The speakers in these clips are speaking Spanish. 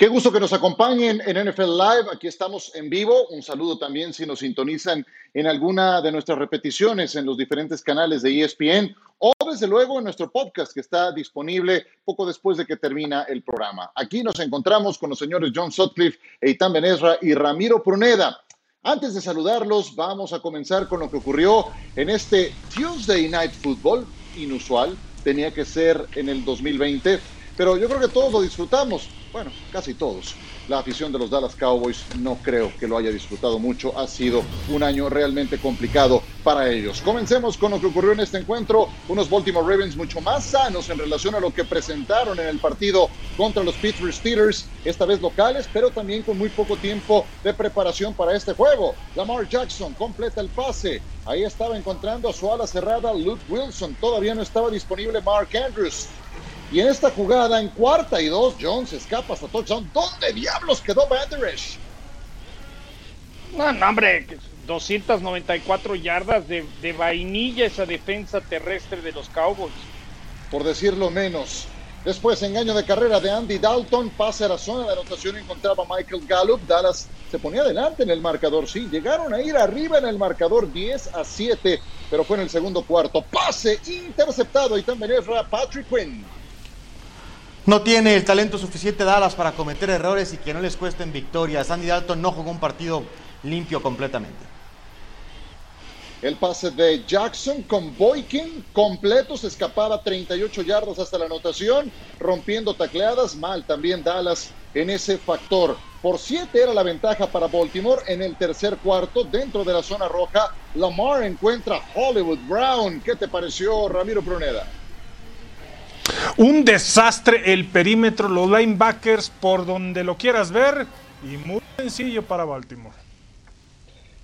Qué gusto que nos acompañen en NFL Live. Aquí estamos en vivo. Un saludo también si nos sintonizan en alguna de nuestras repeticiones en los diferentes canales de ESPN o desde luego en nuestro podcast que está disponible poco después de que termina el programa. Aquí nos encontramos con los señores John Sutcliffe, Eitan Benesra y Ramiro Pruneda. Antes de saludarlos, vamos a comenzar con lo que ocurrió en este Tuesday Night Football inusual. Tenía que ser en el 2020 pero yo creo que todos lo disfrutamos. Bueno, casi todos. La afición de los Dallas Cowboys no creo que lo haya disfrutado mucho. Ha sido un año realmente complicado para ellos. Comencemos con lo que ocurrió en este encuentro. Unos Baltimore Ravens mucho más sanos en relación a lo que presentaron en el partido contra los Pittsburgh Steelers, esta vez locales, pero también con muy poco tiempo de preparación para este juego. Lamar Jackson completa el pase. Ahí estaba encontrando a su ala cerrada Luke Wilson. Todavía no estaba disponible Mark Andrews. Y en esta jugada, en cuarta y dos, Jones escapa hasta touchdown. ¿Dónde diablos quedó Banderesh? No, no, hombre, 294 yardas de, de vainilla esa defensa terrestre de los Cowboys. Por decirlo menos. Después, engaño de carrera de Andy Dalton, pase a la zona de anotación, encontraba Michael Gallup. Dallas se ponía adelante en el marcador, sí, llegaron a ir arriba en el marcador 10 a 7, pero fue en el segundo cuarto. Pase interceptado y también es Patrick Quinn. No tiene el talento suficiente Dallas para cometer errores y que no les cuesten victorias. Andy Dalton no jugó un partido limpio completamente. El pase de Jackson con Boykin completo, se escapaba 38 yardas hasta la anotación, rompiendo tacleadas. Mal también Dallas en ese factor. Por 7 era la ventaja para Baltimore en el tercer cuarto, dentro de la zona roja. Lamar encuentra Hollywood Brown. ¿Qué te pareció, Ramiro Pruneda? Un desastre el perímetro, los linebackers por donde lo quieras ver y muy sencillo para Baltimore.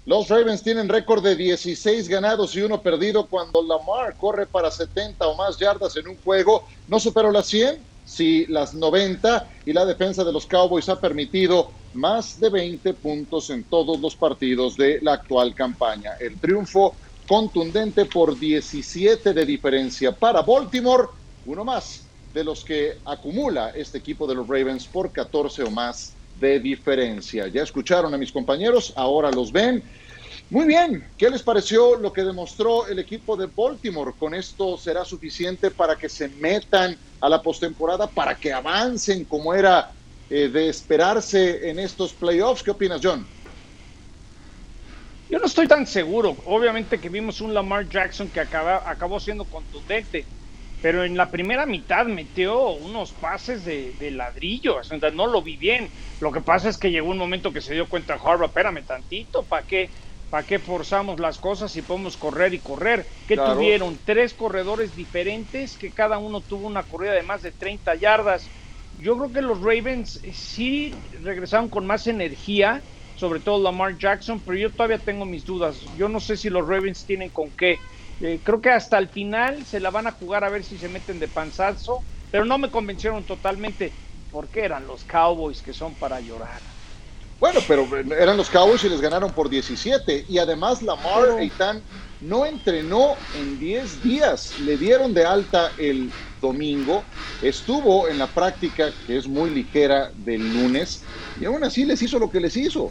Los Ravens tienen récord de 16 ganados y uno perdido cuando Lamar corre para 70 o más yardas en un juego. No superó las 100, sí las 90 y la defensa de los Cowboys ha permitido más de 20 puntos en todos los partidos de la actual campaña. El triunfo contundente por 17 de diferencia para Baltimore uno más de los que acumula este equipo de los Ravens por 14 o más de diferencia. Ya escucharon a mis compañeros, ahora los ven. Muy bien, ¿qué les pareció lo que demostró el equipo de Baltimore? ¿Con esto será suficiente para que se metan a la postemporada, para que avancen como era eh, de esperarse en estos playoffs? ¿Qué opinas, John? Yo no estoy tan seguro. Obviamente que vimos un Lamar Jackson que acabó siendo contundente pero en la primera mitad metió unos pases de, ladrillo, o no lo vi bien. Lo que pasa es que llegó un momento que se dio cuenta Harbaugh, espérame tantito, ¿para qué, ¿para qué forzamos las cosas si podemos correr y correr? Que tuvieron tres corredores diferentes, que cada uno tuvo una corrida de más de 30 yardas. Yo creo que los Ravens sí regresaron con más energía, sobre todo Lamar Jackson, pero yo todavía tengo mis dudas. Yo no sé si los Ravens tienen con qué eh, creo que hasta el final se la van a jugar a ver si se meten de panzazo, pero no me convencieron totalmente porque eran los Cowboys que son para llorar. Bueno, pero eran los Cowboys y les ganaron por 17. Y además Lamar Eitan no entrenó en 10 días. Le dieron de alta el domingo. Estuvo en la práctica, que es muy ligera, del lunes. Y aún así les hizo lo que les hizo.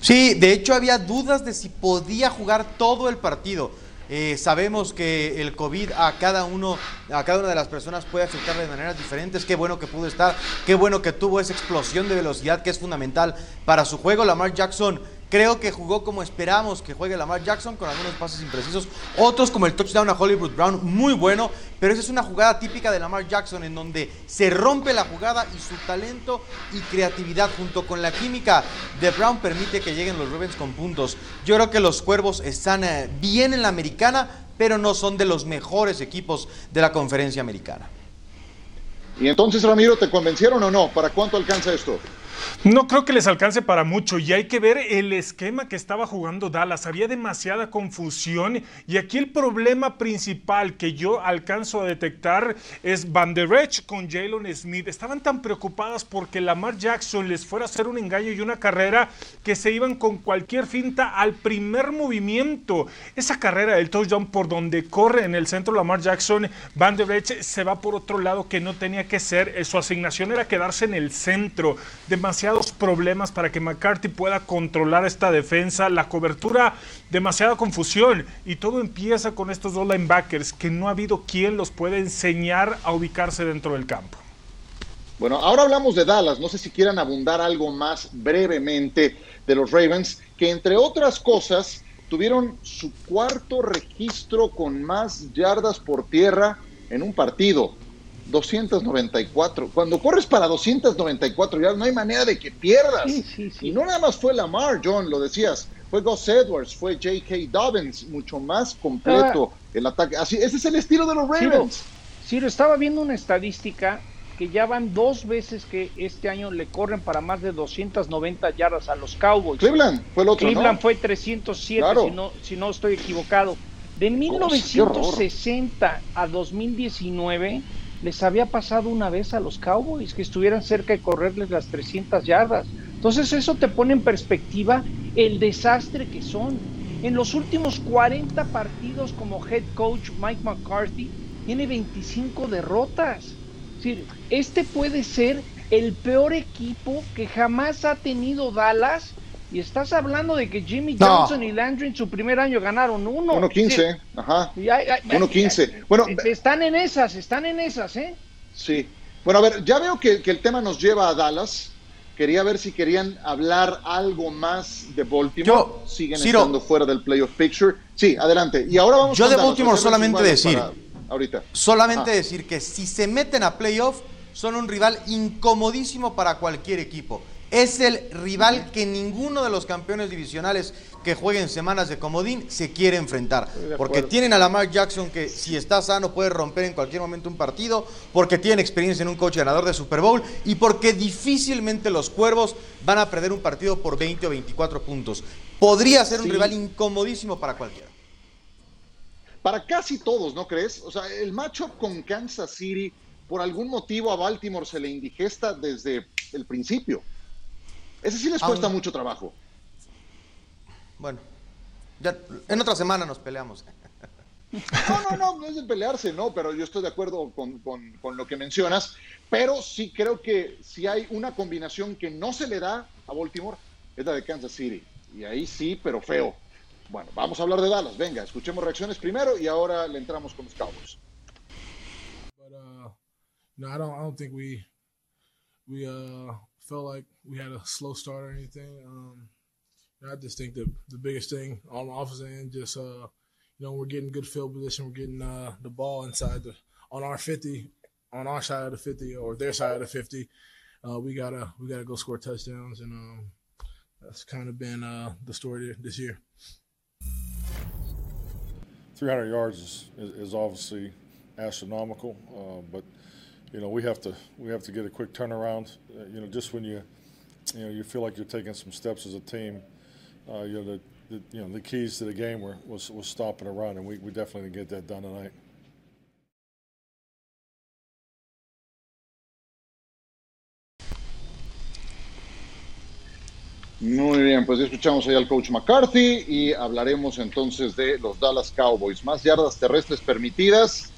Sí, de hecho había dudas de si podía jugar todo el partido. Eh, sabemos que el COVID a cada uno, a cada una de las personas puede afectar de maneras diferentes. Qué bueno que pudo estar, qué bueno que tuvo esa explosión de velocidad que es fundamental para su juego. Lamar Jackson Creo que jugó como esperamos que juegue Lamar Jackson, con algunos pases imprecisos. Otros, como el touchdown a Hollywood Brown, muy bueno. Pero esa es una jugada típica de Lamar Jackson, en donde se rompe la jugada y su talento y creatividad, junto con la química de Brown, permite que lleguen los Ravens con puntos. Yo creo que los Cuervos están eh, bien en la americana, pero no son de los mejores equipos de la conferencia americana. Y entonces, Ramiro, ¿te convencieron o no? ¿Para cuánto alcanza esto? No creo que les alcance para mucho y hay que ver el esquema que estaba jugando Dallas. Había demasiada confusión y aquí el problema principal que yo alcanzo a detectar es Van Der Esch con Jalen Smith. Estaban tan preocupadas porque Lamar Jackson les fuera a hacer un engaño y una carrera que se iban con cualquier finta al primer movimiento. Esa carrera del touchdown por donde corre en el centro Lamar Jackson, Van Der Esch se va por otro lado que no tenía que ser. Su asignación era quedarse en el centro. Demasiados problemas para que McCarthy pueda controlar esta defensa. La cobertura, demasiada confusión. Y todo empieza con estos dos linebackers que no ha habido quien los pueda enseñar a ubicarse dentro del campo. Bueno, ahora hablamos de Dallas. No sé si quieran abundar algo más brevemente de los Ravens, que entre otras cosas tuvieron su cuarto registro con más yardas por tierra en un partido. 294. Cuando corres para 294 yardas, no hay manera de que pierdas. Y no nada más fue Lamar, John, lo decías. Fue Gus Edwards, fue J.K. Dobbins, mucho más completo el ataque. Así, ese es el estilo de los Ravens. Sí, estaba viendo una estadística que ya van dos veces que este año le corren para más de 290 yardas a los Cowboys. Cleveland fue el otro, Cleveland fue 307, si, no, si no estoy equivocado. De 1960 a 2019 les había pasado una vez a los Cowboys que estuvieran cerca de correrles las 300 yardas. Entonces eso te pone en perspectiva el desastre que son. En los últimos 40 partidos como head coach Mike McCarthy tiene 25 derrotas. Este puede ser el peor equipo que jamás ha tenido Dallas y estás hablando de que Jimmy Johnson y Landry en su primer año ganaron uno. 1-15, ajá. 1-15. Bueno, están en esas, están en esas, ¿eh? Sí. Bueno, a ver, ya veo que, el tema nos lleva a Dallas. Quería ver si querían hablar algo más de Baltimore. Yo, Siguen estando fuera del playoff picture. Sí, adelante. Y ahora vamos Yo de Baltimore solamente decir. Ahorita. Solamente decir que si se meten a playoff, son un rival incomodísimo para cualquier equipo. Es el rival que ninguno de los campeones divisionales que jueguen semanas de comodín se quiere enfrentar. Porque tienen a Lamar Jackson que si está sano puede romper en cualquier momento un partido, porque tiene experiencia en un coach ganador de Super Bowl y porque difícilmente los Cuervos van a perder un partido por 20 o 24 puntos. Podría ser un rival incomodísimo para cualquiera. Para casi todos, ¿no crees? O sea, el matchup con Kansas City, por algún motivo a Baltimore se le indigesta desde el principio. Ese sí les cuesta mucho trabajo. Bueno, ya en otra semana nos peleamos. No, no, no, no es de pelearse, no, pero yo estoy de acuerdo con, con, lo que mencionas, pero sí creo que si hay una combinación que no se le da a Baltimore, es la de Kansas City. Y ahí sí, pero feo. Bueno, vamos a hablar de Dallas. Venga, escuchemos reacciones primero y ahora le entramos con los Cowboys. But, uh, no, I don't, I don't think we, we, uh, felt like we had a slow start or anything. Um, I just think the the biggest thing on the offensive end, just uh, you know, we're getting good field position, we're getting uh, the ball inside the on our fifty, on our side of the fifty or their side of the fifty. Uh, we gotta we gotta go score touchdowns, and um, that's kind of been uh, the story this year. 300 yards is, is, is obviously astronomical, uh, but you know, we have to we have to get a quick turnaround. Uh, you know, just when you you know you feel like you're taking some steps as a team, uh, you know the, the, you know the keys to the game were was was stopping a run, and we, we definitely get that done tonight. Muy bien, pues escuchamos ahí al coach McCarthy y hablaremos entonces de los Dallas Cowboys. Más yardas terrestres permitidas,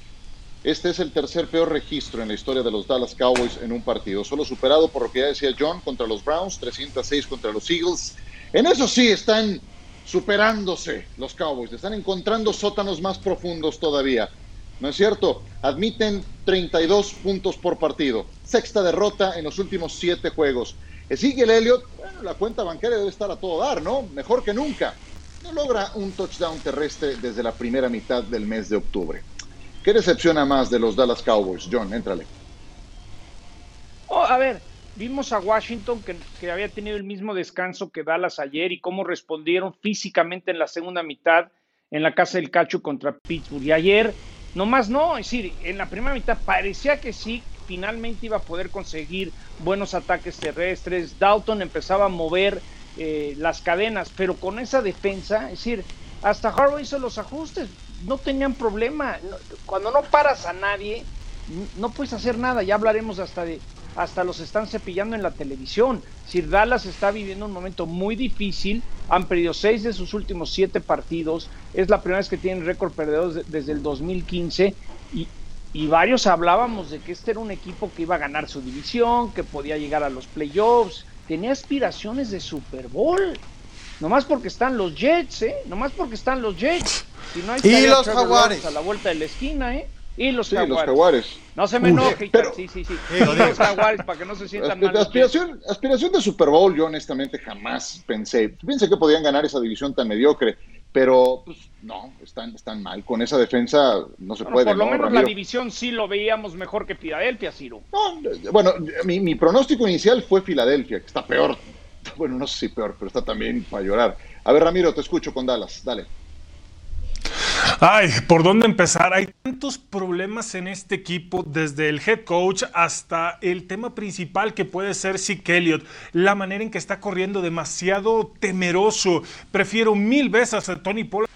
Este es el tercer peor registro en la historia de los Dallas Cowboys en un partido, solo superado por lo que ya decía John contra los Browns, 306 contra los Eagles. En eso sí están superándose los Cowboys, están encontrando sótanos más profundos todavía. ¿No es cierto? Admiten 32 puntos por partido, sexta derrota en los últimos siete juegos. Sigue el Elliott, bueno, la cuenta bancaria debe estar a todo dar, ¿no? Mejor que nunca. No logra un touchdown terrestre desde la primera mitad del mes de octubre. ¿Qué decepciona más de los Dallas Cowboys? John, éntrale. Oh, a ver, vimos a Washington que, había tenido el mismo descanso que Dallas ayer y cómo respondieron físicamente en la segunda mitad en la casa del Cacho contra Pittsburgh. Y ayer, nomás no, es decir, en la primera mitad parecía que sí, finalmente iba a poder conseguir buenos ataques terrestres. Dalton empezaba a mover eh, las cadenas, pero con esa defensa, es decir, hasta Harbaugh hizo los ajustes, no tenían problema. Cuando no paras a nadie, no puedes hacer nada. Ya hablaremos hasta de hasta los están cepillando en la televisión. Sir Dallas está viviendo un momento muy difícil, han perdido seis de sus últimos siete partidos, es la primera vez que tienen récord perdedores desde el 2015 y, y varios hablábamos de que este era un equipo que iba a ganar su división, que podía llegar a los playoffs, tenía aspiraciones de Super Bowl. Nomás porque están los Jets, ¿eh? Nomás porque están los Jets. Si no hay y los Jaguares. A la vuelta de la esquina, ¿eh? Y los, jaguares. No se me enoje, pero, sí, sí, sí. los jaguares, para que no se sientan mal. Aspiración, aspiración de Super Bowl, yo honestamente jamás pensé. Pensé que podían ganar esa división tan mediocre, pero pues no, están, están mal. Con esa defensa no se puede. Por lo menos la división sí lo veíamos mejor que Filadelfia, Ciro. bueno, mi, mi pronóstico inicial fue Filadelfia, que está peor. Bueno, no sé si peor, pero está también para llorar. A ver, Ramiro, te escucho con Dallas. Dale. Ay, ¿por dónde empezar? Hay tantos problemas en este equipo, desde el head coach hasta el tema principal que puede ser Zeke Elliott, la manera en que está corriendo demasiado temeroso. Prefiero mil veces a Tony Pollard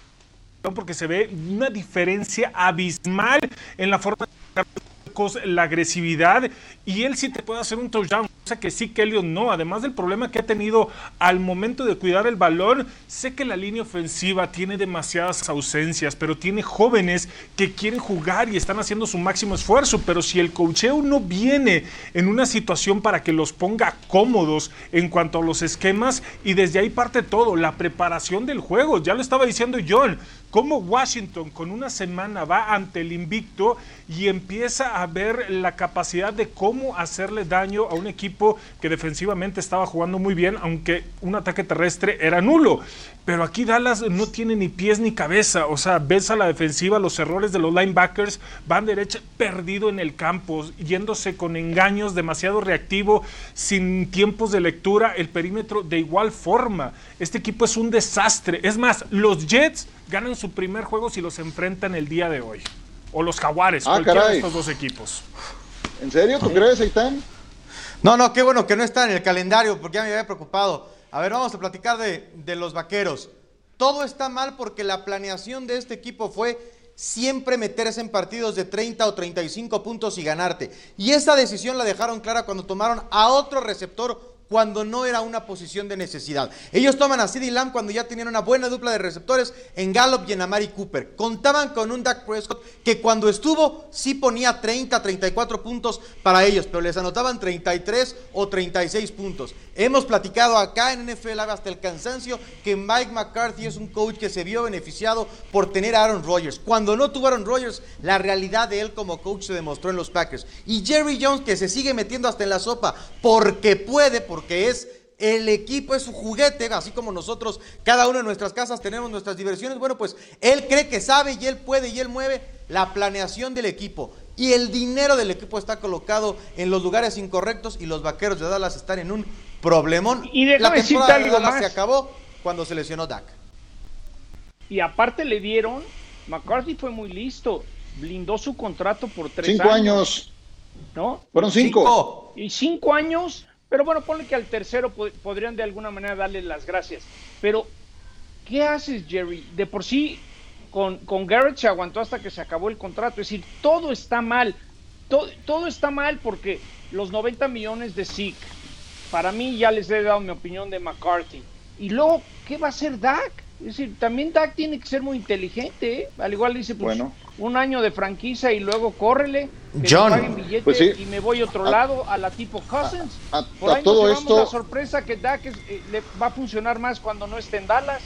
porque se ve una diferencia abismal en la forma de la agresividad y él sí te puede hacer un touchdown, que sí Elliot no, además del problema que ha tenido al momento de cuidar el balón, sé que la línea ofensiva tiene demasiadas ausencias, pero tiene jóvenes que quieren jugar y están haciendo su máximo esfuerzo, pero si el cocheo no viene en una situación para que los ponga cómodos en cuanto a los esquemas y desde ahí parte todo, la preparación del juego, ya lo estaba diciendo John, cómo Washington con una semana va ante el invicto y empieza a ver la capacidad de cómo hacerle daño a un equipo que defensivamente estaba jugando muy bien, aunque un ataque terrestre era nulo. Pero aquí Dallas no tiene ni pies ni cabeza, o sea, ves a la defensiva, los errores de los linebackers, van derecha perdido en el campo, yéndose con engaños, demasiado reactivo, sin tiempos de lectura, el perímetro de igual forma. Este equipo es un desastre. Es más, los Jets ganan su primer juego si los enfrentan el día de hoy. O los Jaguares, ah, cualquiera de estos dos equipos. ¿En serio? ¿Tú crees, Aitán? No, no, qué bueno que no está en el calendario, porque ya me había preocupado. A ver, vamos a platicar de, de los vaqueros. Todo está mal porque la planeación de este equipo fue siempre meterse en partidos de 30 o 35 puntos y ganarte. Y esa decisión la dejaron clara cuando tomaron a otro receptor cuando no era una posición de necesidad. Ellos toman a CeeDee Lamb cuando ya tenían una buena dupla de receptores en Gallup y en Amari Cooper. Contaban con un Dak Prescott que cuando estuvo sí ponía 30, 34 puntos para ellos, pero les anotaban 33 o 36 puntos. Hemos platicado acá en NFL hasta el cansancio que Mike McCarthy es un coach que se vio beneficiado por tener a Aaron Rodgers. Cuando no tuvo Aaron Rodgers, la realidad de él como coach se demostró en los Packers. Y Jerry Jones que se sigue metiendo hasta en la sopa porque puede, porque es el equipo es su juguete, así como nosotros, cada uno en nuestras casas tenemos nuestras diversiones. Bueno, pues él cree que sabe y él puede y él mueve la planeación del equipo. Y el dinero del equipo está colocado en los lugares incorrectos y los vaqueros de Dallas están en un problemón. Y la temporada de Dallas se acabó cuando se lesionó Dak. Y aparte le dieron, McCarthy fue muy listo, blindó su contrato por tres cinco años. ¿No? Fueron cinco. Y cinco años pero bueno, ponle que al tercero podrían de alguna manera darle las gracias. Pero, ¿qué haces, Jerry? De por sí, con, con Garrett se aguantó hasta que se acabó el contrato. Es decir, todo está mal. Todo, todo está mal porque los 90 millones de Zeke, para mí ya les he dado mi opinión de McCarthy. Y luego, ¿qué va a hacer Dak? Es decir, también Dak tiene que ser muy inteligente. ¿eh? Al igual dice, pues, bueno. un año de franquicia y luego córrele John, pues y me voy a otro lado a la tipo Cousins. A, todo esto, la sorpresa que da que eh, le va a funcionar más cuando no esté en Dallas.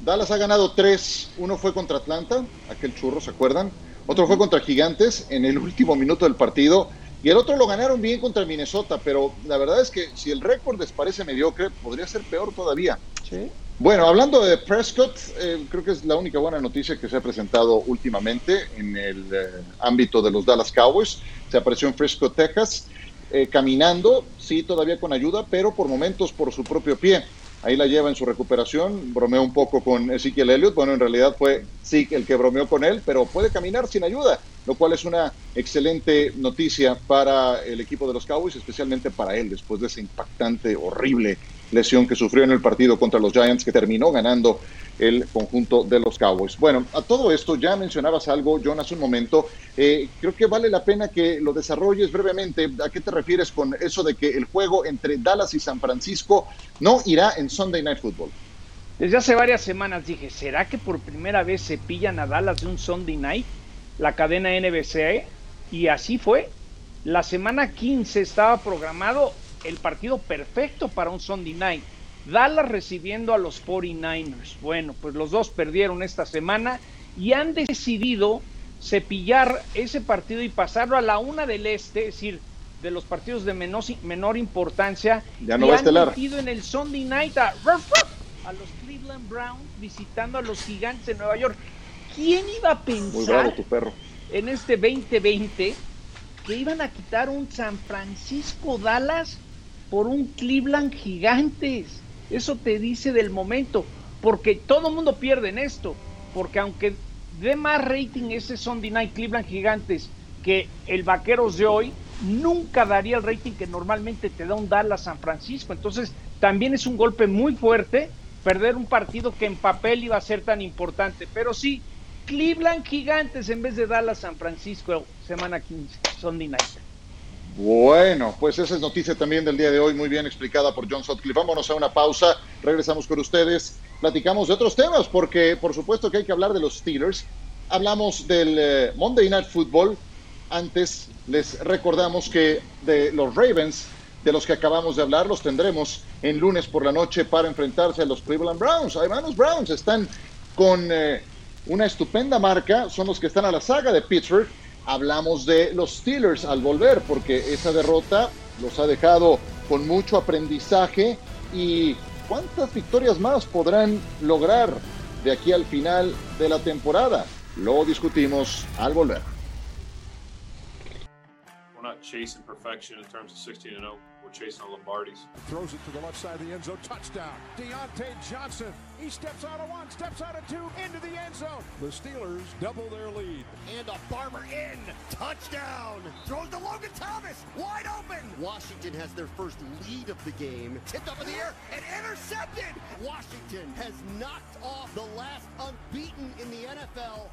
Dallas ha ganado tres. Uno fue contra Atlanta, aquel churro, ¿se acuerdan? Otro fue contra Gigantes en el último minuto del partido. Y el otro lo ganaron bien contra Minnesota, pero la verdad es que si el récord les parece mediocre, podría ser peor todavía. Sí. Bueno, hablando de Prescott, eh, creo que es la única buena noticia que se ha presentado últimamente en el eh, ámbito de los Dallas Cowboys. Se apareció en Frisco, Texas, eh, caminando, sí, todavía con ayuda, pero por momentos por su propio pie. ahí la lleva en su recuperación, bromeó un poco con Ezekiel Elliott, bueno, en realidad fue Zeke el que bromeó con él, pero puede caminar sin ayuda, lo cual es una excelente noticia para el equipo de los Cowboys, especialmente para él, después de esa impactante, horrible lesión que sufrió en el partido contra los Giants, que terminó ganando el conjunto de los Cowboys. Bueno, a todo esto ya mencionabas algo, John, hace un momento. Eh, creo que vale la pena que lo desarrolles brevemente. ¿A qué te refieres con eso de que el juego entre Dallas y San Francisco no irá en Sunday Night Football? Desde hace varias semanas dije, ¿será que por primera vez se pillan a Dallas de un Sunday Night? La cadena NBC. Y así fue. La semana 15 estaba programado el partido perfecto para un Sunday Night Dallas recibiendo a los 49ers. Bueno, pues los dos perdieron esta semana y han decidido cepillar ese partido y pasarlo a la una del este, es decir, de los partidos de menor, menor importancia. Ya no y va han metido en el Sunday Night a, a, los Cleveland Browns visitando a los Gigantes de Nueva York. ¿Quién iba a pensar tu perro. en este 2020 que iban a quitar un San Francisco Dallas por un Cleveland Gigantes? Eso te dice del momento, porque todo mundo pierde en esto, porque aunque dé más rating ese Sunday Night Cleveland Gigantes que el Vaqueros de hoy, nunca daría el rating que normalmente te da un Dallas San Francisco. Entonces, también es un golpe muy fuerte perder un partido que en papel iba a ser tan importante. Pero sí, Cleveland Gigantes en vez de Dallas San Francisco, semana 15, Sunday Night. Bueno, pues esa es noticia también del día de hoy, muy bien explicada por John Sutcliffe. Vámonos a una pausa, regresamos con ustedes, platicamos de otros temas, porque por supuesto que hay que hablar de los Steelers. Hablamos del eh, Monday Night Football. Antes les recordamos que de los Ravens, de los que acabamos de hablar, los tendremos en lunes por la noche para enfrentarse a los Cleveland Browns. Además, los Browns están con eh, una estupenda marca, son los que están a la saga de Pittsburgh hablamos de los Steelers al volver, porque esa derrota los ha dejado con mucho aprendizaje y cuántas victorias más podrán lograr de aquí al final de la temporada. Lo discutimos al volver. We're chasing on Lombardi's. Throws it to the left side of the end zone. Touchdown. Deontay Johnson. He steps out of one, steps out of two, into the end zone. The Steelers double their lead. And a Farmer in. Touchdown. Throws to Logan Thomas. Wide open. Washington has their first lead of the game. Tipped up in the air and intercepted. Washington has knocked off the last unbeaten in the NFL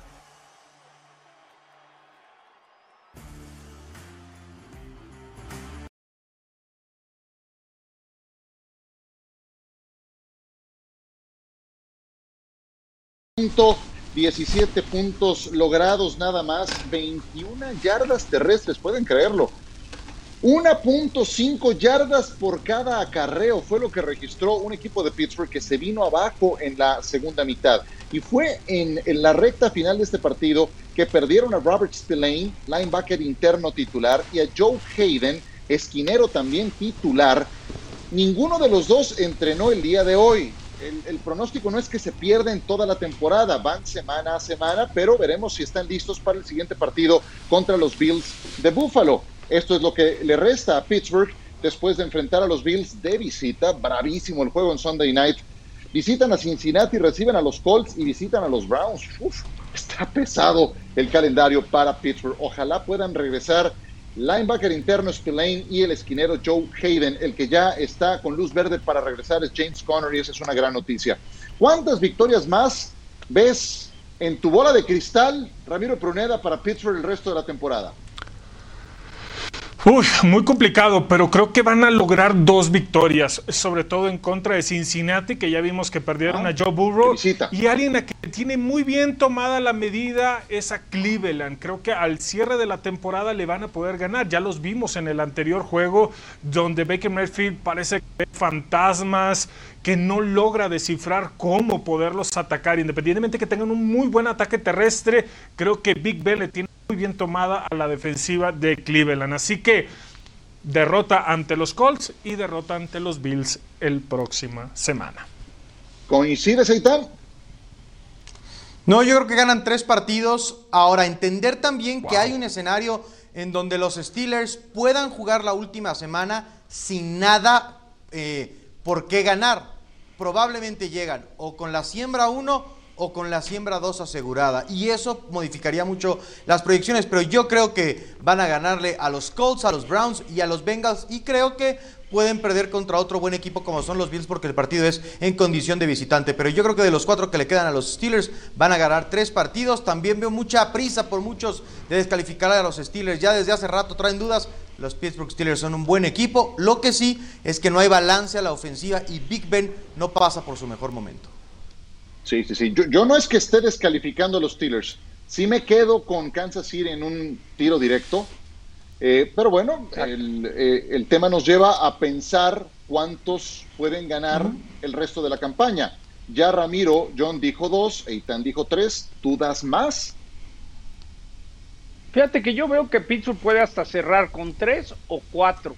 punto, 17 puntos logrados nada más, 21 yardas terrestres, pueden creerlo. 1.5 yardas por cada acarreo fue lo que registró un equipo de Pittsburgh que se vino abajo en la segunda mitad. Y fue en, en la recta final de este partido que perdieron a Robert Spillane, linebacker interno titular, y a Joe Hayden, esquinero también titular. Ninguno de los dos entrenó el día de hoy el, pronóstico no es que se pierden toda la temporada, van semana a semana, pero veremos si están listos para el siguiente partido contra los Bills de Buffalo. Esto es lo que le resta a Pittsburgh después de enfrentar a los Bills de visita. Bravísimo el juego en Sunday Night. Visitan a Cincinnati, reciben a los Colts y visitan a los Browns. Uf, está pesado el calendario para Pittsburgh. Ojalá puedan regresar Linebacker interno Spillane y el esquinero Joe Hayden. El que ya está con luz verde para regresar es James Conner y esa es una gran noticia. ¿Cuántas victorias más ves en tu bola de cristal, Ramiro Pruneda, para Pittsburgh el resto de la temporada? Uy, muy complicado, pero creo que van a lograr dos victorias, sobre todo en contra de Cincinnati, que ya vimos que perdieron ah, a Joe Burrow. Y alguien a que tiene muy bien tomada la medida es a Cleveland. Creo que al cierre de la temporada le van a poder ganar. Ya los vimos en el anterior juego, donde Baker Mayfield parece que ve fantasmas, que no logra descifrar cómo poderlos atacar. Independientemente que tengan un muy buen ataque terrestre, creo que Big Ben le tiene muy bien tomada a la defensiva de Cleveland. Así que derrota ante los Colts y derrota ante los Bills el próxima semana. ¿Coincide, Seitan? No, yo creo que ganan tres partidos. Ahora, entender también que hay un escenario en donde los Steelers puedan jugar la última semana sin nada eh, por qué ganar. Probablemente llegan o con la siembra 1 o con la siembra 2 asegurada. Y eso modificaría mucho las proyecciones, pero yo creo que van a ganarle a los Colts, a los Browns y a los Bengals. Y creo que pueden perder contra otro buen equipo como son los Bills porque el partido es en condición de visitante. Pero yo creo que de los cuatro que le quedan a los Steelers van a ganar tres partidos. También veo mucha prisa por muchos de descalificar a los Steelers. Ya desde hace rato traen dudas. Los Pittsburgh Steelers son un buen equipo. Lo que sí es que no hay balance a la ofensiva y Big Ben no pasa por su mejor momento. Sí, sí, sí. Yo, no es que esté descalificando a los Steelers. Sí me quedo con Kansas City en un tiro directo. Eh, pero bueno, eh, el, tema nos lleva a pensar cuántos pueden ganar el resto de la campaña. Ya Ramiro, John dijo dos, Eitan dijo tres. ¿Tú das más? Fíjate que yo veo que Pittsburgh puede hasta cerrar con tres o cuatro.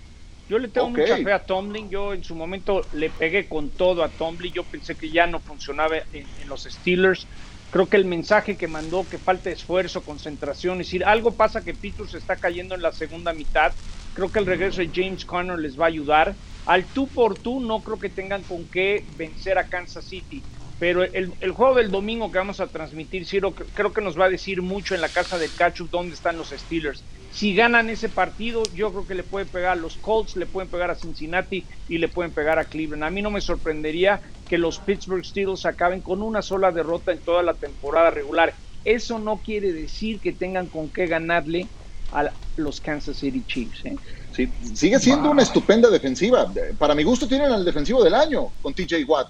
Yo le tengo mucha fe a Tomlin. Yo en su momento le pegué con todo a Tomlin. Yo pensé que ya no funcionaba en, los Steelers. Creo que el mensaje que mandó, que falta esfuerzo, concentración, es decir, algo pasa que Pittsburgh se está cayendo en la segunda mitad. Creo que el regreso de James Conner les va a ayudar. Al tú por tú no creo que tengan con qué vencer a Kansas City. Pero el, juego del domingo que vamos a transmitir, Ciro, creo que nos va a decir mucho en la casa del Cachu dónde están los Steelers. Si ganan ese partido, yo creo que le pueden pegar a los Colts, le pueden pegar a Cincinnati y le pueden pegar a Cleveland. A mí no me sorprendería que los Pittsburgh Steelers acaben con una sola derrota en toda la temporada regular. Eso no quiere decir que tengan con qué ganarle a los Kansas City Chiefs. ¿eh? Sí, sigue siendo una estupenda defensiva. Para mi gusto tienen al defensivo del año con TJ Watt.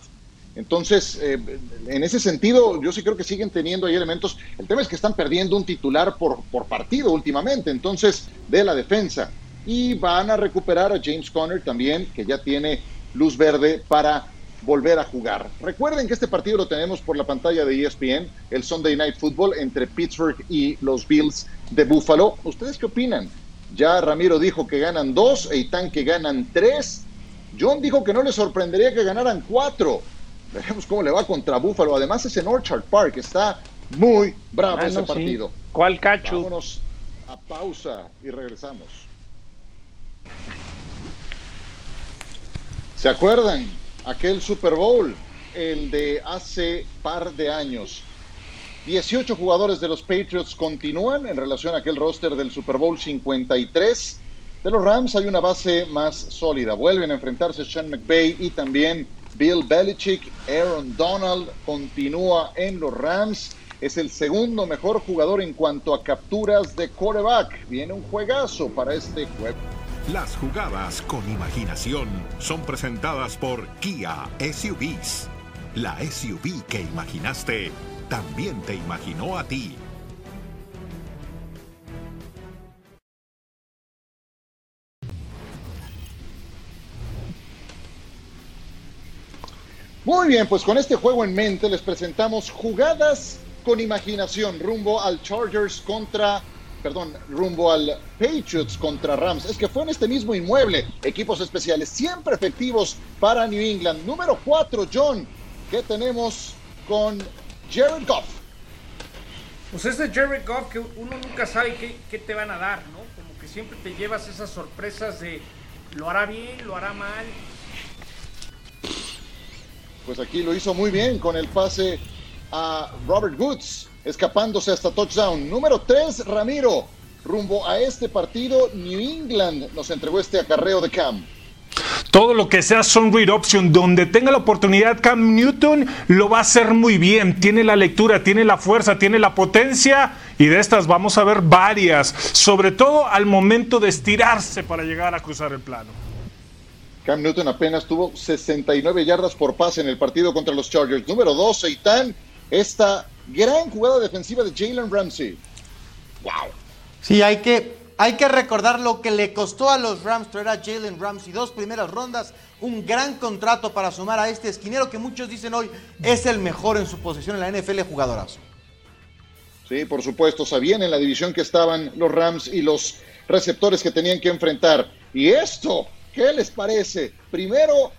Entonces, eh, en ese sentido, yo sí creo que siguen teniendo ahí elementos. El tema es que están perdiendo un titular por, por partido últimamente, entonces, de la defensa. Y van a recuperar a James Conner también, que ya tiene luz verde para volver a jugar. Recuerden que este partido lo tenemos por la pantalla de ESPN, el Sunday Night Football entre Pittsburgh y los Bills de Buffalo. ¿Ustedes qué opinan? Ya Ramiro dijo que ganan dos, Eitan que ganan tres. John dijo que no le sorprendería que ganaran cuatro. Veremos cómo le va contra Búfalo. Además es en Orchard Park. Está muy bravo ese partido. ¿Cuál cacho? Vámonos a pausa y regresamos. ¿Se acuerdan? Aquel Super Bowl, el de hace par de años. 18 jugadores de los Patriots continúan en relación a aquel roster del Super Bowl 53. De los Rams hay una base más sólida. Vuelven a enfrentarse Sean McVay y también Bill Belichick, Aaron Donald continúa en los Rams. Es el segundo mejor jugador en cuanto a capturas de quarterback. Viene un juegazo para este juego. Las jugadas con imaginación son presentadas por Kia SUVs. La SUV que imaginaste también te imaginó a ti. Muy bien, pues con este juego en mente les presentamos jugadas con imaginación rumbo al Chargers contra, perdón, rumbo al Patriots contra Rams. Es que fue en este mismo inmueble, equipos especiales siempre efectivos para New England. Número 4, John, ¿qué tenemos con Jared Goff? Pues este Jared Goff que uno nunca sabe qué, qué te van a dar, ¿no? Como que siempre te llevas esas sorpresas de lo hará bien, lo hará mal, pues aquí lo hizo muy bien con el pase a Robert Woods, escapándose hasta touchdown. Número 3, Ramiro. Rumbo a este partido, New England nos entregó este acarreo de Cam. Todo lo que sea Son Read Option, donde tenga la oportunidad Cam Newton, lo va a hacer muy bien. Tiene la lectura, tiene la fuerza, tiene la potencia y de estas vamos a ver varias, sobre todo al momento de estirarse para llegar a cruzar el plano. Cam Newton apenas tuvo 69 yardas por pase en el partido contra los Chargers. Número 2, Seitan, esta gran jugada defensiva de Jalen Ramsey. ¡Wow! Sí, hay que, hay que recordar lo que le costó a los Rams traer a Jalen Ramsey. Dos primeras rondas, un gran contrato para sumar a este esquinero que muchos dicen hoy es el mejor en su posición en la NFL, jugadorazo. Sí, por supuesto, sabían en la división que estaban los Rams y los receptores que tenían que enfrentar. Y esto ¿Qué les parece? Primero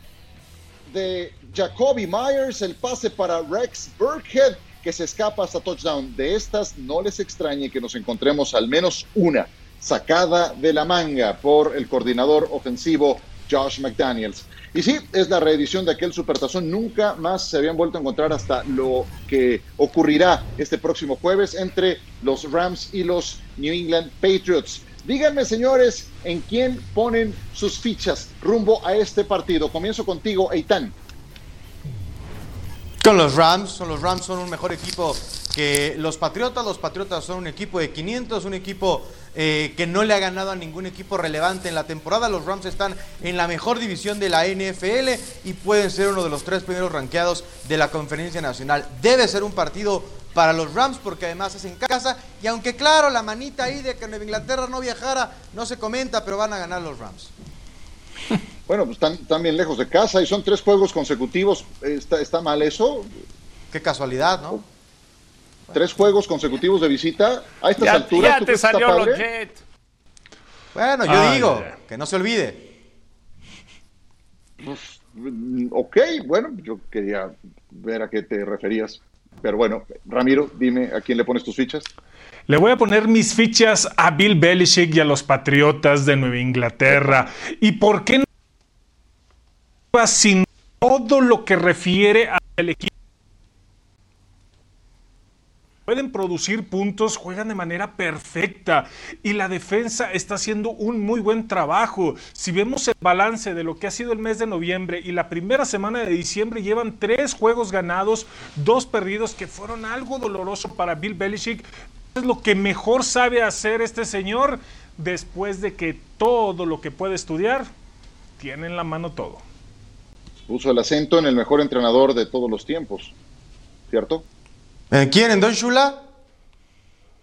de Jacoby Myers, el pase para Rex Burkhead, que se escapa hasta touchdown. De estas, no les extrañe que nos encontremos al menos una sacada de la manga por el coordinador ofensivo Josh McDaniels. Y sí, es la reedición de aquel supertazón. Nunca más se habían vuelto a encontrar hasta lo que ocurrirá este próximo jueves entre los Rams y los New England Patriots. Díganme, señores, en quién ponen sus fichas rumbo a este partido. Comienzo contigo, Eitan. Con los Rams, son los Rams son un mejor equipo que los Patriotas. Los Patriotas son un equipo de 500, un equipo eh, que no le ha ganado a ningún equipo relevante en la temporada. Los Rams están en la mejor división de la NFL y pueden ser uno de los tres primeros ranqueados de la Conferencia Nacional. Debe ser un partido para los Rams porque además es en casa y aunque claro la manita ahí de que Nueva Inglaterra no viajara no se comenta, pero van a ganar los Rams. Bueno, pues están, bien lejos de casa y son tres juegos consecutivos. ¿Está, está mal eso? Qué casualidad, ¿no? Tres juegos consecutivos de visita a estas alturas. Ya te salió los Jets. Bueno, yo digo, que no se olvide. Pues, ok, bueno, yo quería ver a qué te referías. Pero bueno, Ramiro, dime a quién le pones tus fichas. Le voy a poner mis fichas a Bill Belichick y a los Patriotas de Nueva Inglaterra. ¿Y por qué no? Sin todo lo que refiere al equipo pueden producir puntos, juegan de manera perfecta y la defensa está haciendo un muy buen trabajo. Si vemos el balance de lo que ha sido el mes de noviembre y la primera semana de diciembre, llevan tres juegos ganados, dos perdidos que fueron algo doloroso para Bill Belichick. Es lo que mejor sabe hacer este señor después de que todo lo que puede estudiar tiene en la mano todo. Puso el acento en el mejor entrenador de todos los tiempos, ¿cierto? ¿En quién? ¿En Don Shula?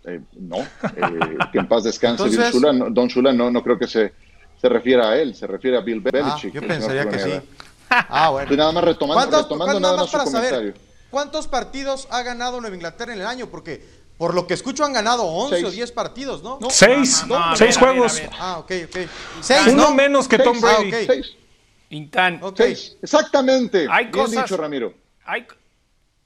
Eh, no, eh, que en paz descanse Don Shula. No, Don Shula no, no creo que se, se refiera a él, se refiere a Bill ah, Belichick. yo pensaría que sí. Ah, bueno. Estoy nada más retomando, retomando nada más, su comentario. ¿Cuántos partidos ha ganado Nueva Inglaterra en el año? Porque por lo que escucho han ganado 11 o 10 partidos, ¿no? no seis, seis juegos. Ah, ok, ok. Seis, Uno menos que Tom Brady. Ah, okay. Seis. Intan. Okay. Exactamente. Hay Bien dicho, Ramiro. Hay,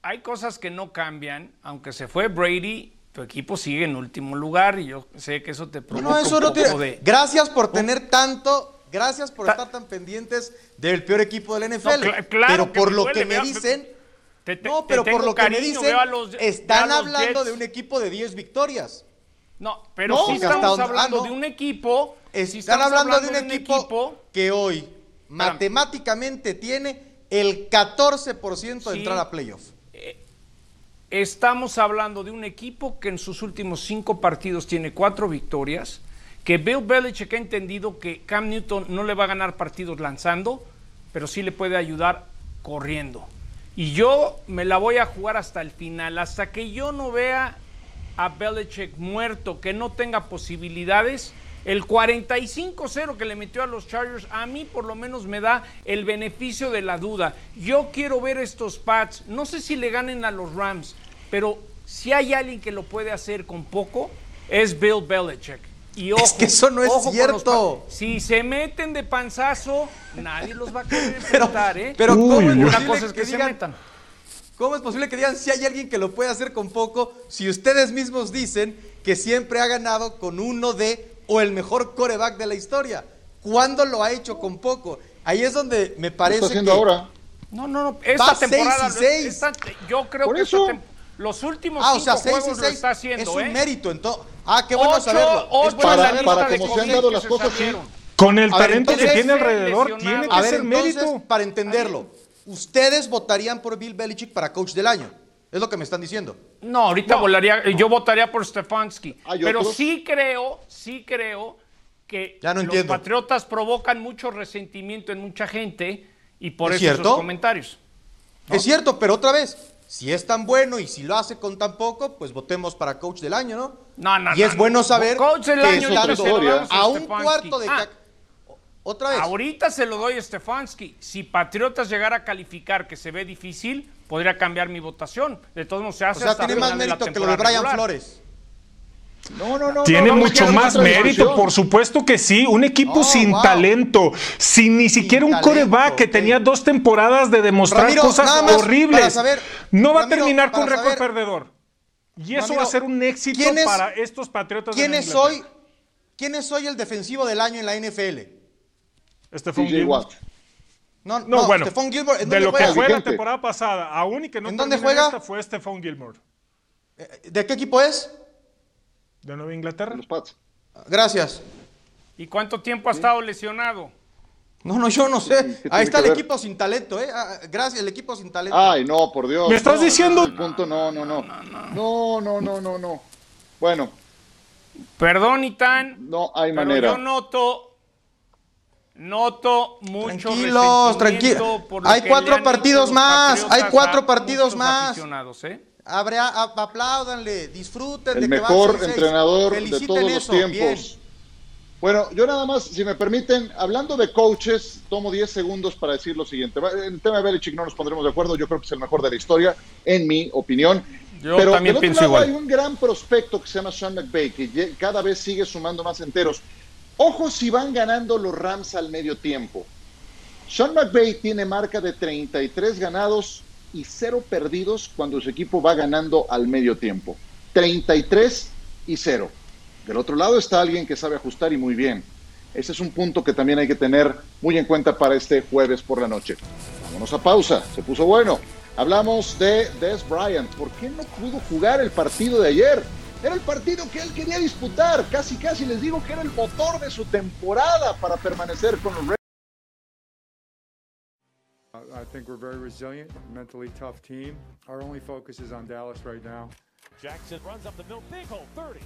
hay cosas que no cambian, aunque se fue Brady, tu equipo sigue en último lugar y yo sé que eso te provoca no, eso un no poco de... Gracias por tener tanto, gracias por estar tan pendientes del peor equipo del NFL. pero por lo que me dicen, no, pero por lo que me dicen, están hablando de un equipo de 10 victorias. No, pero sí estamos hablando de un equipo. Están hablando, de un, equipo, que hoy matemáticamente tiene el 14% de entrar a playoff. Estamos hablando de un equipo que en sus últimos cinco partidos tiene cuatro victorias, que Bill Belichick ha entendido que Cam Newton no le va a ganar partidos lanzando, pero sí le puede ayudar corriendo. Y yo me la voy a jugar hasta el final, hasta que yo no vea a Belichick muerto, que no tenga posibilidades. El 45-0 que le metió a los Chargers, a mí por lo menos me da el beneficio de la duda. Yo quiero ver estos Pats, no sé si le ganen a los Rams, pero si hay alguien que lo puede hacer con poco, es Bill Belichick. Y ojo, es que eso no es cierto. Si se meten de panzazo, nadie los va a querer enfrentar, ¿eh? Pero ¿cómo es que, se metan. ¿Cómo es posible que digan si hay alguien que lo puede hacer con poco si ustedes mismos dicen que siempre ha ganado con uno de o el mejor coreback de la historia? ¿Cuándo lo ha hecho con poco? Ahí es donde me parece. ¿Qué está haciendo ahora? No, no, no. Esta temporada. Seis y seis. yo creo Por que eso. Los últimos ah, o sea, cinco juegos lo está haciendo, Es un ¿eh? mérito. Entonces, ah, qué bueno saberlo. Es para, saberlo. para cómo se han dado las cosas. Sí. Con el talento que tiene alrededor, tiene que a ver, ser entonces, mérito. Para entenderlo, ¿ustedes votarían por Bill Belichick para coach del año? Es lo que me están diciendo. No, ahorita no. Volaría, yo votaría por Stefanski. Pero sí creo, sí creo que ya no los entiendo. patriotas provocan mucho resentimiento en mucha gente y por eso esos comentarios. ¿no? Es cierto, pero otra vez, si es tan bueno y si lo hace con tan poco, pues votemos para coach del año, ¿no? No, no, Y es bueno saber coach del año que a, a un cuarto de ah, otra vez. Ahorita se lo doy a Stefanski. Si Patriotas llegara a calificar, que se ve difícil, podría cambiar mi votación. De todos modos se hace O sea, tiene más mérito que lo de Brian regular. Flores. No, no, no. Tiene no, mucho más mérito, por supuesto que sí. Un equipo Oh, sin wow. talento, sin ni siquiera un talento, coreback que tenía dos temporadas de demostrar Ramiro, cosas horribles. saber, no va Ramiro, a terminar con récord perdedor. Y eso Ramiro, va a ser un éxito ¿quién es- para estos patriotas ¿Quién de es hoy? ¿Quién es hoy el defensivo del año en la NFL? Stephon TJ Gilmore. No, No, no, bueno, Stephon Gilmore, ¿en de dónde lo que juega? fue la temporada pasada, aún y que no ¿En dónde juega? esta, fue Stephon Gilmore. ¿De qué equipo es? ¿De Nueva Inglaterra? Los Pats. Gracias. ¿Y cuánto tiempo ha estado lesionado? No, no, yo no sé. Ahí está que el ver? equipo sin talento, ¿eh? Ah, Gracias, el equipo sin talento. Ay, no, por Dios. ¿Me estás No, diciendo- el punto, no, no, no. No, no, no, no, no. Bueno, Perdón, Itán, no hay pero manera. yo noto, noto mucho Tranquilos, tranquilos. Hay que cuatro partidos los más, hay cuatro partidos más. ¿eh? Habrá, a- apláudanle, disfruten el de que mejor 6-6. entrenador de todos los eso, tiempos. bien. Bueno, yo nada más, si me permiten, hablando de coaches, tomo 10 segundos para decir lo siguiente. En el tema de Belichick no nos pondremos de acuerdo, yo creo que es el mejor de la historia, en mi opinión. Yo Pero también del otro pienso lado igual. hay un gran prospecto que se llama Sean McVay, que cada vez sigue sumando más enteros. Ojo si van ganando los Rams al medio tiempo. Sean McVay tiene marca de 33 ganados y 0 perdidos cuando su equipo va ganando al medio tiempo. 33 y 0. Del otro lado está alguien que sabe ajustar y muy bien. Ese es un punto que también hay que tener muy en cuenta para este jueves por la noche. Vámonos a pausa, se puso bueno. Hablamos de Des Bryant. ¿Por qué no pudo jugar el partido de ayer? Era el partido que él quería disputar. Casi, casi les digo que era el motor de su temporada para permanecer con los Ravens. I think we're very resilient, mentally tough team. Our only focus is on Dallas right now. Jackson runs up the middle, big hole, 30,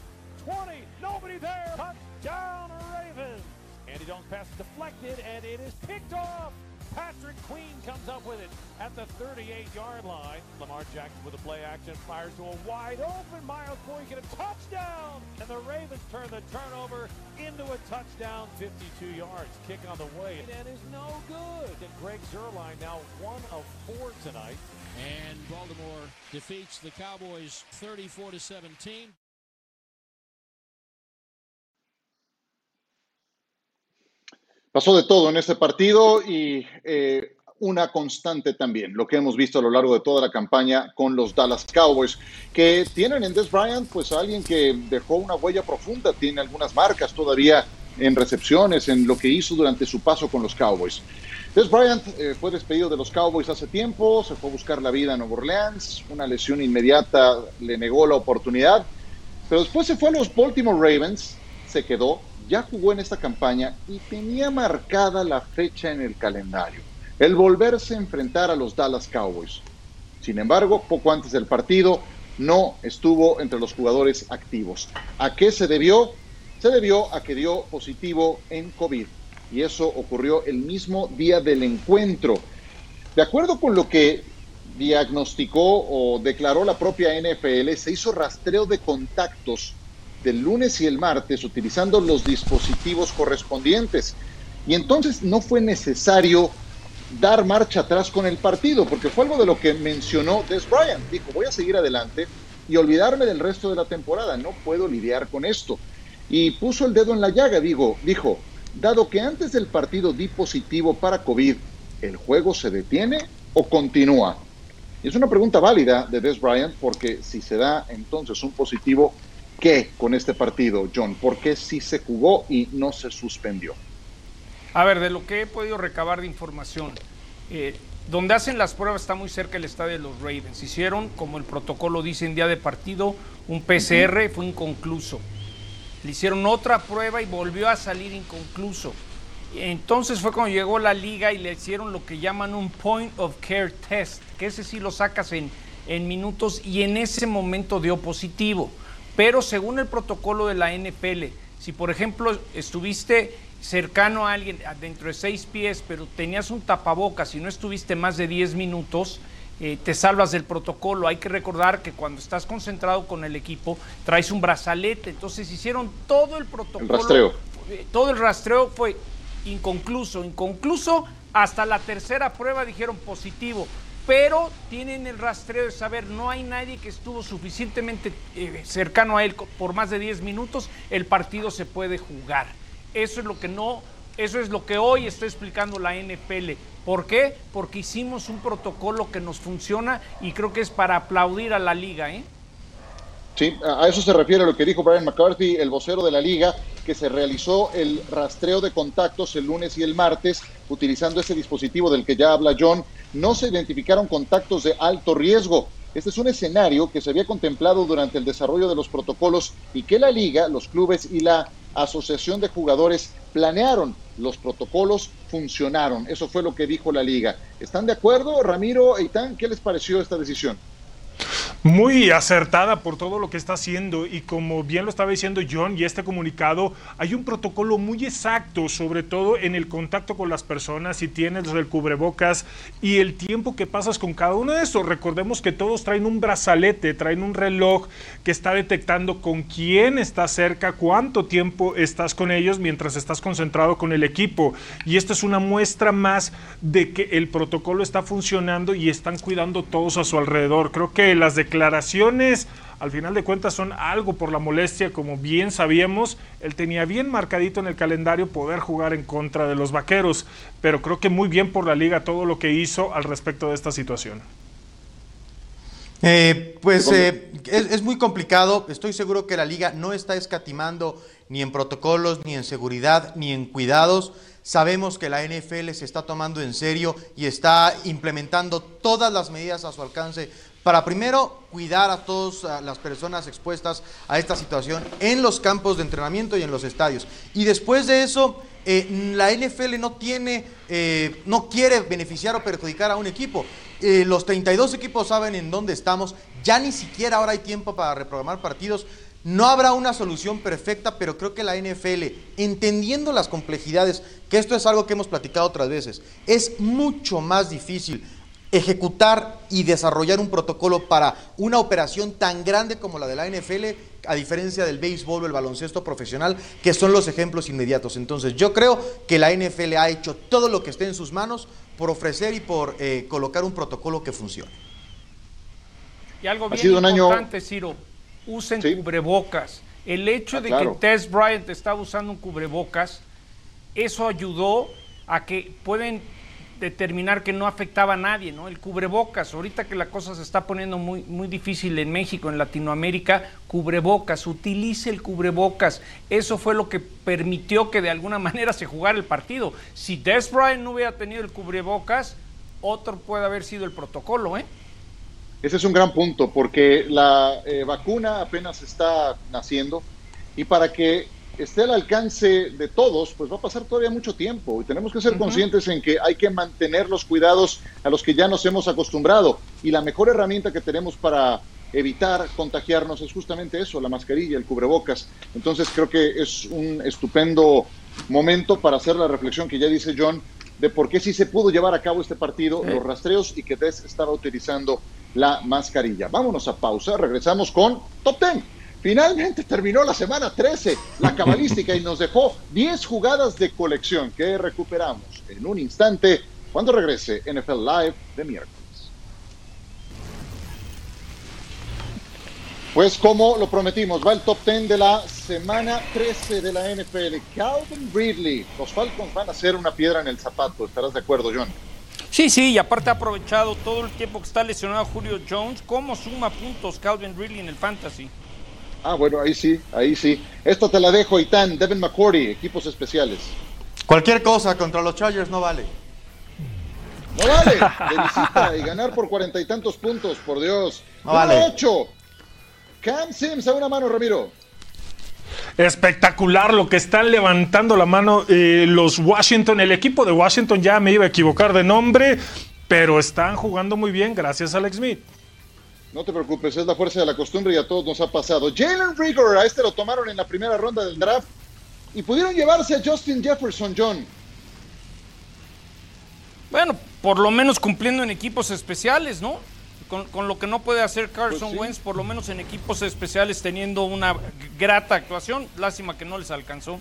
20, nobody there. Touchdown Ravens. Andy Jones pass is deflected and it is picked off. Patrick Queen comes up with it at the 38-yard line. Lamar Jackson with a play action fires to a wide open Miles Boykin, a touchdown, and the Ravens turn the turnover into a touchdown, 52 yards. Kick on the way and is no good. And Greg Zerline now one of four tonight. And Baltimore defeats the Cowboys 34 to 17. Pasó de todo en este partido y eh, una constante también, lo que hemos visto a lo largo de toda la campaña con los Dallas Cowboys, que tienen en Des Bryant pues a alguien que dejó una huella profunda, tiene algunas marcas todavía en recepciones, en lo que hizo durante su paso con los Cowboys. Des Bryant eh, fue despedido de los Cowboys hace tiempo, se fue a buscar la vida en Nueva Orleans, una lesión inmediata le negó la oportunidad, pero después se fue a los Baltimore Ravens, se quedó, ya jugó en esta campaña y tenía marcada la fecha en el calendario, el volverse a enfrentar a los Dallas Cowboys. Sin embargo, poco antes del partido no estuvo entre los jugadores activos. ¿A qué se debió? Se debió a que dio positivo en COVID y eso ocurrió el mismo día del encuentro. De acuerdo con lo que diagnosticó o declaró la propia NFL, se hizo rastreo de contactos del lunes y el martes utilizando los dispositivos correspondientes. Y entonces no fue necesario dar marcha atrás con el partido, porque fue algo de lo que mencionó Des Bryant. Dijo, voy a seguir adelante y olvidarme del resto de la temporada, no puedo lidiar con esto. Y puso el dedo en la llaga, digo, dijo, dado que antes del partido di positivo para COVID, ¿el juego se detiene o continúa? Es una pregunta válida de Des Bryant, porque si se da entonces un positivo, ¿qué con este partido, John? ¿Por qué sí se jugó y no se suspendió? A ver, de lo que he podido recabar de información, eh, donde hacen las pruebas está muy cerca el estadio de los Ravens. Hicieron, como el protocolo dice en día de partido, un PCR, fue inconcluso. Le hicieron otra prueba y volvió a salir inconcluso. Entonces fue cuando llegó la liga y le hicieron lo que llaman un point of care test, que ese sí lo sacas en, en minutos y en ese momento dio positivo. Pero según el protocolo de la NFL, si por ejemplo estuviste cercano a alguien dentro de seis pies, pero tenías un tapabocas y no estuviste más de 10 minutos, eh, te salvas del protocolo. Hay que recordar que cuando estás concentrado con el equipo, traes un brazalete. Entonces hicieron todo el protocolo. El rastreo. eh, Todo el rastreo fue inconcluso, inconcluso. Hasta la tercera prueba dijeron positivo. Pero tienen el rastreo de saber, no hay nadie que estuvo suficientemente eh, cercano a él por más de 10 minutos, el partido se puede jugar. Eso es lo que no, eso es lo que hoy está explicando la NFL. ¿Por qué? Porque hicimos un protocolo que nos funciona y creo que es para aplaudir a la liga, ¿eh? Sí, a eso se refiere lo que dijo Brian McCarthy, el vocero de la liga. que se realizó el rastreo de contactos el lunes y el martes utilizando ese dispositivo del que ya habla John, no se identificaron contactos de alto riesgo. Este es un escenario que se había contemplado durante el desarrollo de los protocolos y que la liga, los clubes y la asociación de jugadores planearon. Los protocolos funcionaron. Eso fue lo que dijo la liga. ¿Están de acuerdo, Ramiro Eitan? ¿Qué les pareció esta decisión? Muy acertada por todo lo que está haciendo y como bien lo estaba diciendo John y este comunicado, hay un protocolo muy exacto, sobre todo en el contacto con las personas, si tienes el cubrebocas y el tiempo que pasas con cada uno de esos. Recordemos que todos traen un brazalete, traen un reloj que está detectando con quién está cerca, cuánto tiempo estás con ellos mientras estás concentrado con el equipo. Y esta es una muestra más de que el protocolo está funcionando y están cuidando todos a su alrededor. Creo que las declaraciones al final de cuentas son algo por la molestia, como bien sabíamos, él tenía bien marcadito en el calendario poder jugar en contra de los Vaqueros, pero creo que muy bien por la liga todo lo que hizo al respecto de esta situación. Eh, pues eh, es, es, muy complicado, estoy seguro que la liga no está escatimando ni en protocolos, ni en seguridad, ni en cuidados. Sabemos que la NFL se está tomando en serio y está implementando todas las medidas a su alcance para primero cuidar a todas las personas expuestas a esta situación en los campos de entrenamiento y en los estadios. Y después de eso, eh, la NFL no tiene, eh, no quiere beneficiar o perjudicar a un equipo. Eh, los 32 equipos saben en dónde estamos, ya ni siquiera ahora hay tiempo para reprogramar partidos. No habrá una solución perfecta, pero creo que la NFL, entendiendo las complejidades, que esto es algo que hemos platicado otras veces, es mucho más difícil ejecutar y desarrollar un protocolo para una operación tan grande como la de la NFL, a diferencia del béisbol o el baloncesto profesional, que son los ejemplos inmediatos. Entonces yo creo que la NFL ha hecho todo lo que esté en sus manos por ofrecer y por eh, colocar un protocolo que funcione. Y algo bien importante, Ciro, usen cubrebocas. El hecho ah, de que Tess Bryant estaba usando un cubrebocas, eso ayudó a que pueden determinar que no afectaba a nadie, ¿no? El cubrebocas, ahorita que la cosa se está poniendo muy, muy difícil en México, en Latinoamérica, cubrebocas, utilice el cubrebocas. Eso fue lo que permitió que de alguna manera se jugara el partido. Si Des Bryant no hubiera tenido el cubrebocas, otro puede haber sido el protocolo, ¿eh? Ese es un gran punto, porque la eh, vacuna apenas está naciendo y para que esté al alcance de todos, pues va a pasar todavía mucho tiempo y tenemos que ser conscientes en que hay que mantener los cuidados a los que ya nos hemos acostumbrado y la mejor herramienta que tenemos para evitar contagiarnos es justamente eso, la mascarilla, el cubrebocas. Entonces creo que es un estupendo momento para hacer la reflexión que ya dice John de por qué sí se pudo llevar a cabo este partido, los rastreos y que Des estaba utilizando la mascarilla. Vámonos a pausa, regresamos con Top Ten. Finalmente terminó la semana 13, la cabalística, y nos dejó 10 jugadas de colección que recuperamos en un instante cuando regrese NFL Live de miércoles. Pues como lo prometimos, va el top 10 de la semana 13 de la NFL. Calvin Ridley, los Falcons van a ser una piedra en el zapato, ¿estarás de acuerdo, John? Sí, sí, y aparte ha aprovechado todo el tiempo que está lesionado Julio Jones. ¿Cómo suma puntos Calvin Ridley en el Fantasy? Ah, bueno, ahí sí, ahí sí. Esto te la dejo, Itán, Devin McCourty, equipos especiales. Cualquier cosa contra los Chargers no vale. No vale, de visita y ganar por cuarenta y tantos puntos, por Dios. No vale. Ocho. Cam Sims a una mano, Ramiro. Espectacular lo que están levantando la mano eh, los Washington. El equipo de Washington ya me iba a equivocar de nombre, pero están jugando muy bien gracias a Alex Smith. No te preocupes, es la fuerza de la costumbre y a todos nos ha pasado. Jalen Rigor, a este lo tomaron en la primera ronda del draft y pudieron llevarse a Justin Jefferson, John. Bueno, por lo menos cumpliendo en equipos especiales, ¿no? Con, lo que no puede hacer Carson pues Wentz, por lo menos en equipos especiales teniendo una grata actuación. Lástima que no les alcanzó.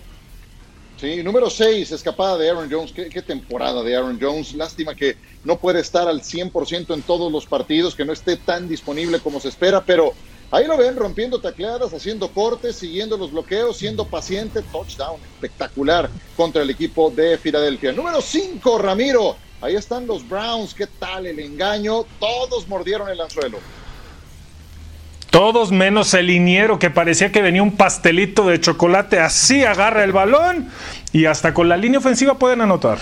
Número 6, escapada de Aaron Jones. ¿Qué, temporada de Aaron Jones. Lástima que no puede estar al 100% en todos los partidos, que no esté tan disponible como se espera, pero ahí lo ven rompiendo tacleadas, haciendo cortes, siguiendo los bloqueos, siendo paciente. Touchdown espectacular contra el equipo de Filadelfia. Número 5, Ramiro. Ahí están los Browns. ¿Qué tal el engaño? Todos mordieron el anzuelo. Todos menos el liniero que parecía que venía un pastelito de chocolate, así agarra el balón y hasta con la línea ofensiva pueden anotar.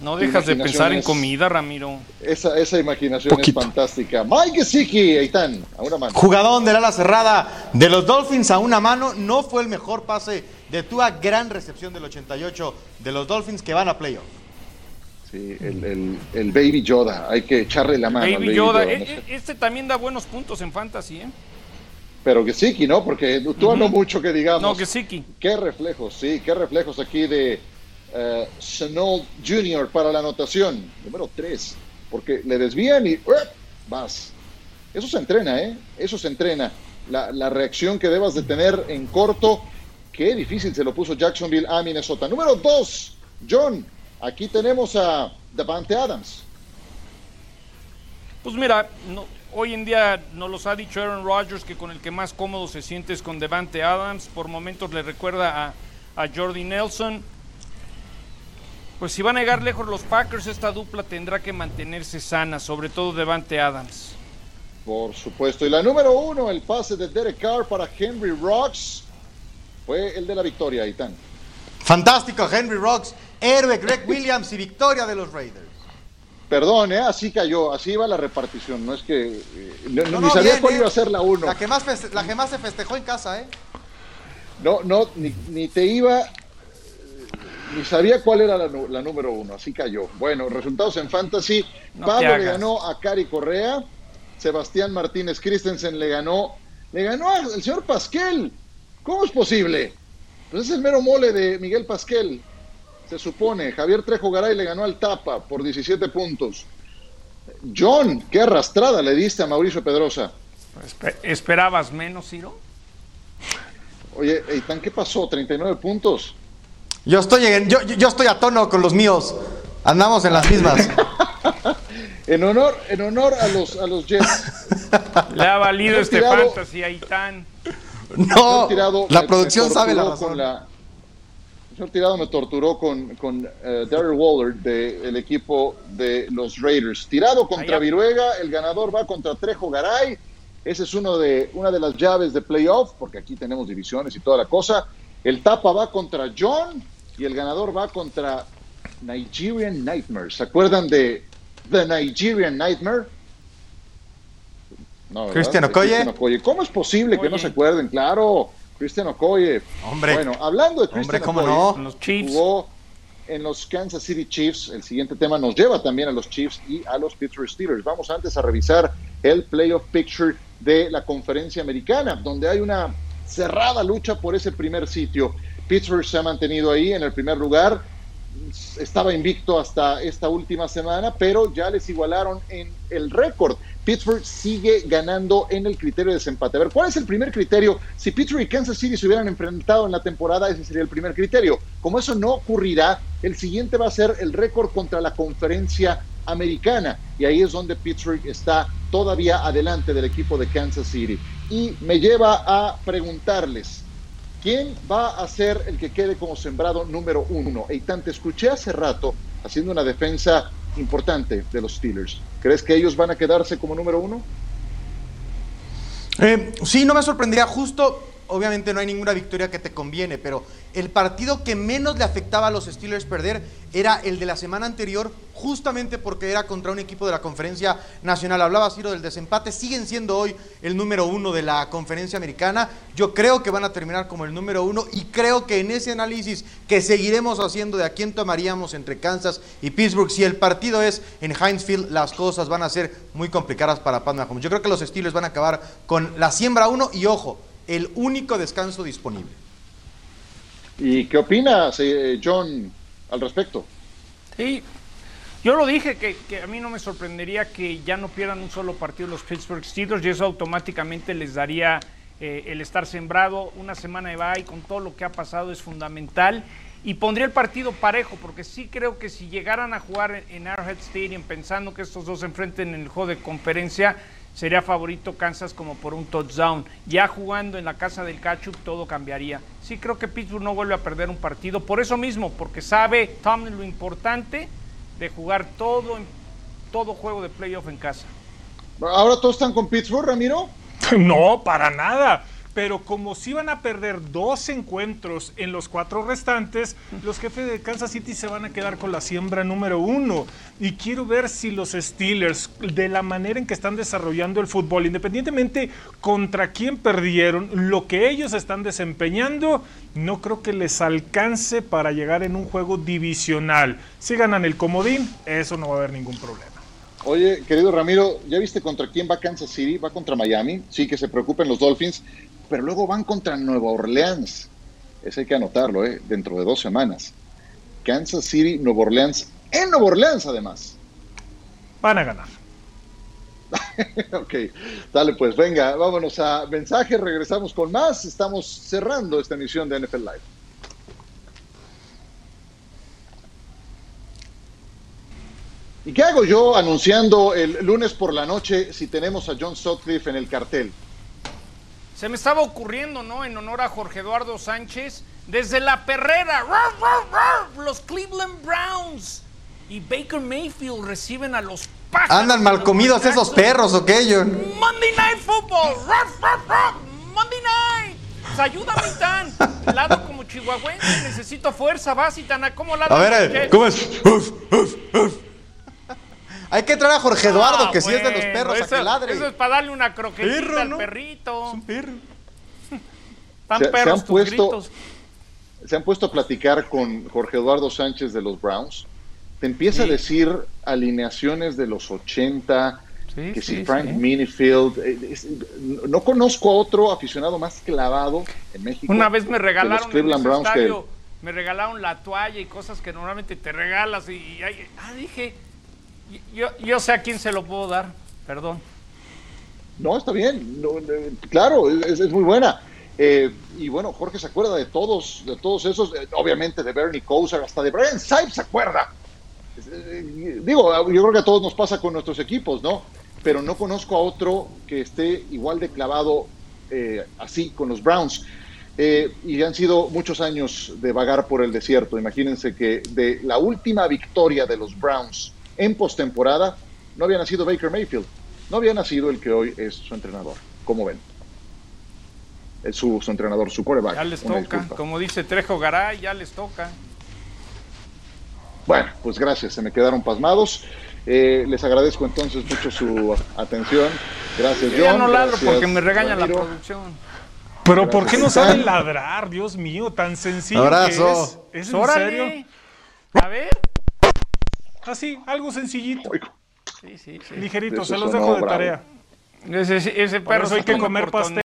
No dejas de pensar en comida, Ramiro. Esa, esa imaginación es fantástica. Mike Gesicki, Eitan, a una mano. Jugadón del ala cerrada de los Dolphins a una mano. No fue el mejor pase de Tua. Gran recepción del 88 de los Dolphins que van a playoff. Sí, el, el, el, Baby Yoda. Hay que echarle la mano. Baby, al baby Yoda. Yoda. E- e- Este también da buenos puntos en fantasy, ¿eh? Pero Gesicki, ¿no? Porque Tua no mucho que digamos. No, Gesicki. Qué reflejos, sí, qué reflejos aquí de uh, Chenault Jr. para la anotación. Número 3. Porque le desvían y ¡up! vas. Eso se entrena, ¿eh? Eso se entrena. La, la, reacción que debas de tener en corto. Qué difícil se lo puso Jacksonville a Minnesota. Número 2. John, aquí tenemos a Davante Adams. Pues mira, no, hoy en día nos los ha dicho Aaron Rodgers que con el que más cómodo se siente es con Devante Adams. Por momentos le recuerda a, a Jordi Nelson. Pues si van a llegar lejos los Packers, esta dupla tendrá que mantenerse sana, sobre todo Devante Adams. Por supuesto. Y la número uno, el pase de Derek Carr para Henry Rocks, fue el de la victoria, Itán. Fantástico, Henry Rocks, héroe Greg Williams y victoria de los Raiders. Perdón, ¿eh? así cayó, así iba la repartición. No es que. eh, no, No, ni no, sabía bien, cuál eh. iba a ser la uno. La que más, la que más se festejó en casa, ¿eh? No, no, ni, ni te iba. eh, Ni sabía cuál era la, número uno, así cayó. Bueno, resultados en Fantasy. Pablo le ganó a Cari Correa. Sebastián Martínez Christensen le ganó. Le ganó al señor Pasquel. ¿Cómo es posible? Pues es el mero mole de Miguel Pasquel. Se supone. Javier Trejo Garay le ganó al Tapa por 17 puntos. John, qué arrastrada le diste a Mauricio Pedrosa. Espe- ¿Esperabas menos, Ciro? Oye, Eitan, ¿qué pasó? 39 puntos. Yo estoy, en- yo, estoy a tono con los míos. Andamos en las mismas. En honor, en honor a los, a los Jets. Le ha valido este Tirado- fantasy ahí tan. No, la producción sabe la razón. la- señor Tirado me torturó con, con eh, Darryl Waller del equipo de los Raiders. Tirado contra Allá. Viruega, el ganador va contra Trejo Garay. Ese es uno de, una de las llaves de playoff, porque aquí tenemos divisiones y toda la cosa. El tapa va contra John y el ganador va contra Nigerian Nightmare. ¿Se acuerdan de The Nigerian Nightmare? No. Cristian Okoye. ¿Cómo es posible que no se acuerden? Claro, Cristian Okoye. Hombre. Bueno, hablando de ¿cómo Okoye, no? Con los Chiefs. jugó en los Kansas City Chiefs. El siguiente tema nos lleva también a los Chiefs y a los Pittsburgh Steelers. Vamos antes a revisar el playoff picture de la conferencia americana, donde hay una cerrada lucha por ese primer sitio. Pittsburgh se ha mantenido ahí en el primer lugar. Estaba invicto hasta esta última semana, pero ya les igualaron en el récord. Pittsburgh sigue ganando en el criterio de desempate. A ver, ¿cuál es el primer criterio? Si Pittsburgh y Kansas City se hubieran enfrentado en la temporada, ese sería el primer criterio. Como eso no ocurrirá, el siguiente va a ser el récord contra la conferencia americana. Y ahí es donde Pittsburgh está todavía adelante del equipo de Kansas City. Y me lleva a preguntarles, ¿quién va a ser el que quede como sembrado número uno? Eitan, te escuché hace rato haciendo una defensa importante de los Steelers. ¿Crees que ellos van a quedarse como número uno? Eh, sí, no me sorprendería justo. Obviamente no hay ninguna victoria que te conviene, pero el partido que menos le afectaba a los Steelers perder era el de la semana anterior, justamente porque era contra un equipo de la conferencia nacional. Hablaba Ciro del desempate, siguen siendo hoy el número uno de la conferencia americana. Yo creo que van a terminar como el número uno y creo que en ese análisis que seguiremos haciendo de a quién tomaríamos entre Kansas y Pittsburgh, si el partido es en Heinz Field, las cosas van a ser muy complicadas para Pat Mahomes. Yo creo que los Steelers van a acabar con la siembra uno y ojo, el único descanso disponible. ¿Y qué opinas, eh, John, al respecto? Sí, yo lo dije que, que a mí no me sorprendería que ya no pierdan un solo partido los Pittsburgh Steelers y eso automáticamente les daría eh, el estar sembrado una semana de bye con todo lo que ha pasado es fundamental y pondría el partido parejo porque sí creo que si llegaran a jugar en, en Arrowhead Stadium pensando que estos dos se enfrenten en el juego de conferencia sería favorito Kansas como por un touchdown. Ya jugando en la casa del Cachup todo cambiaría. Sí creo que Pittsburgh no vuelve a perder un partido por eso mismo, porque sabe Tomlin lo importante de jugar todo todo juego de playoff en casa. ¿Ahora todos están con Pittsburgh, Ramiro? No, para nada. Pero como si van a perder dos encuentros en los cuatro restantes, los jefes de Kansas City se van a quedar con la siembra número uno. Y quiero ver si los Steelers, de la manera en que están desarrollando el fútbol, independientemente contra quién perdieron, lo que ellos están desempeñando, no creo que les alcance para llegar en un juego divisional. Si ganan el comodín, eso no va a haber ningún problema. Oye, querido Ramiro, ¿ya viste contra quién va Kansas City? Va contra Miami. Sí, que se preocupen los Dolphins, pero luego van contra Nueva Orleans. Eso hay que anotarlo, ¿eh? Dentro de dos semanas. Kansas City, Nueva Orleans, en Nueva Orleans además. Van a ganar. ok, dale pues, venga, vámonos a mensaje, regresamos con más. Estamos cerrando esta emisión de NFL Live. ¿Y qué hago yo anunciando el lunes por la noche si tenemos a John Sutcliffe en el cartel? Se me estaba ocurriendo, ¿no? En honor a Jorge Eduardo Sánchez, desde la perrera, los Cleveland Browns y Baker Mayfield reciben a los pájaros. Andan mal comidos esos perros, ¿ok, John? Monday Night Football, Monday Night. Pues ayúdame, Tan. Lado como chihuahuense, necesito fuerza, vas y tan acomodado. A ver, ¿cómo es? Uf, uf, uf. Hay que traer a Jorge Eduardo, Ah, que sí es de los bueno, perros, eso, a que ladre. Eso es para darle una croquetita Perro, al ¿no? perrito. Es un perro. Tan Se- se perros han tus puesto- gritos. se han puesto a platicar con Jorge Eduardo Sánchez de los Browns. Te empieza Sí. a decir alineaciones de los 80, Sí, que si Frank sí. Minifield. eh, es- no conozco a otro aficionado más clavado en México. Una vez me los regalaron en Cleveland Browns que me regalaron la toalla y cosas que normalmente te regalas y, y ahí- ah, dije, yo, yo sé a quién se lo puedo dar, perdón. No, está bien. No, claro, es, muy buena. Eh, y bueno, Jorge se acuerda de todos, de todos esos, eh, obviamente de Bernie Kosar, hasta de Brian Sipes se acuerda. Eh, digo, yo creo que a todos nos pasa con nuestros equipos, ¿no? Pero no conozco a otro que esté igual de clavado eh, así con los Browns. Y han sido muchos años de vagar por el desierto. Imagínense que de la última victoria de los Browns en postemporada no había nacido Baker Mayfield, no había nacido el que hoy es su entrenador. ¿Cómo ven? Es su, su entrenador, su quarterback. Ya les toca, disculpa. como dice Trejo Garay, ya les toca. Bueno, pues gracias, se me quedaron pasmados. Eh, les agradezco entonces mucho su atención. Gracias, Yo John. ya no ladro Gracias, porque me regaña la producción. Pero ¿por qué no saben ladrar? Dios mío, tan sencillo Abrazo. que es. ¿Es en Órale. serio? A ver. Así, algo sencillito, Sí, sí, sí. ligerito, se los dejo de bravo. tarea. Ese, ese Por perro eso hay que come comer pastel.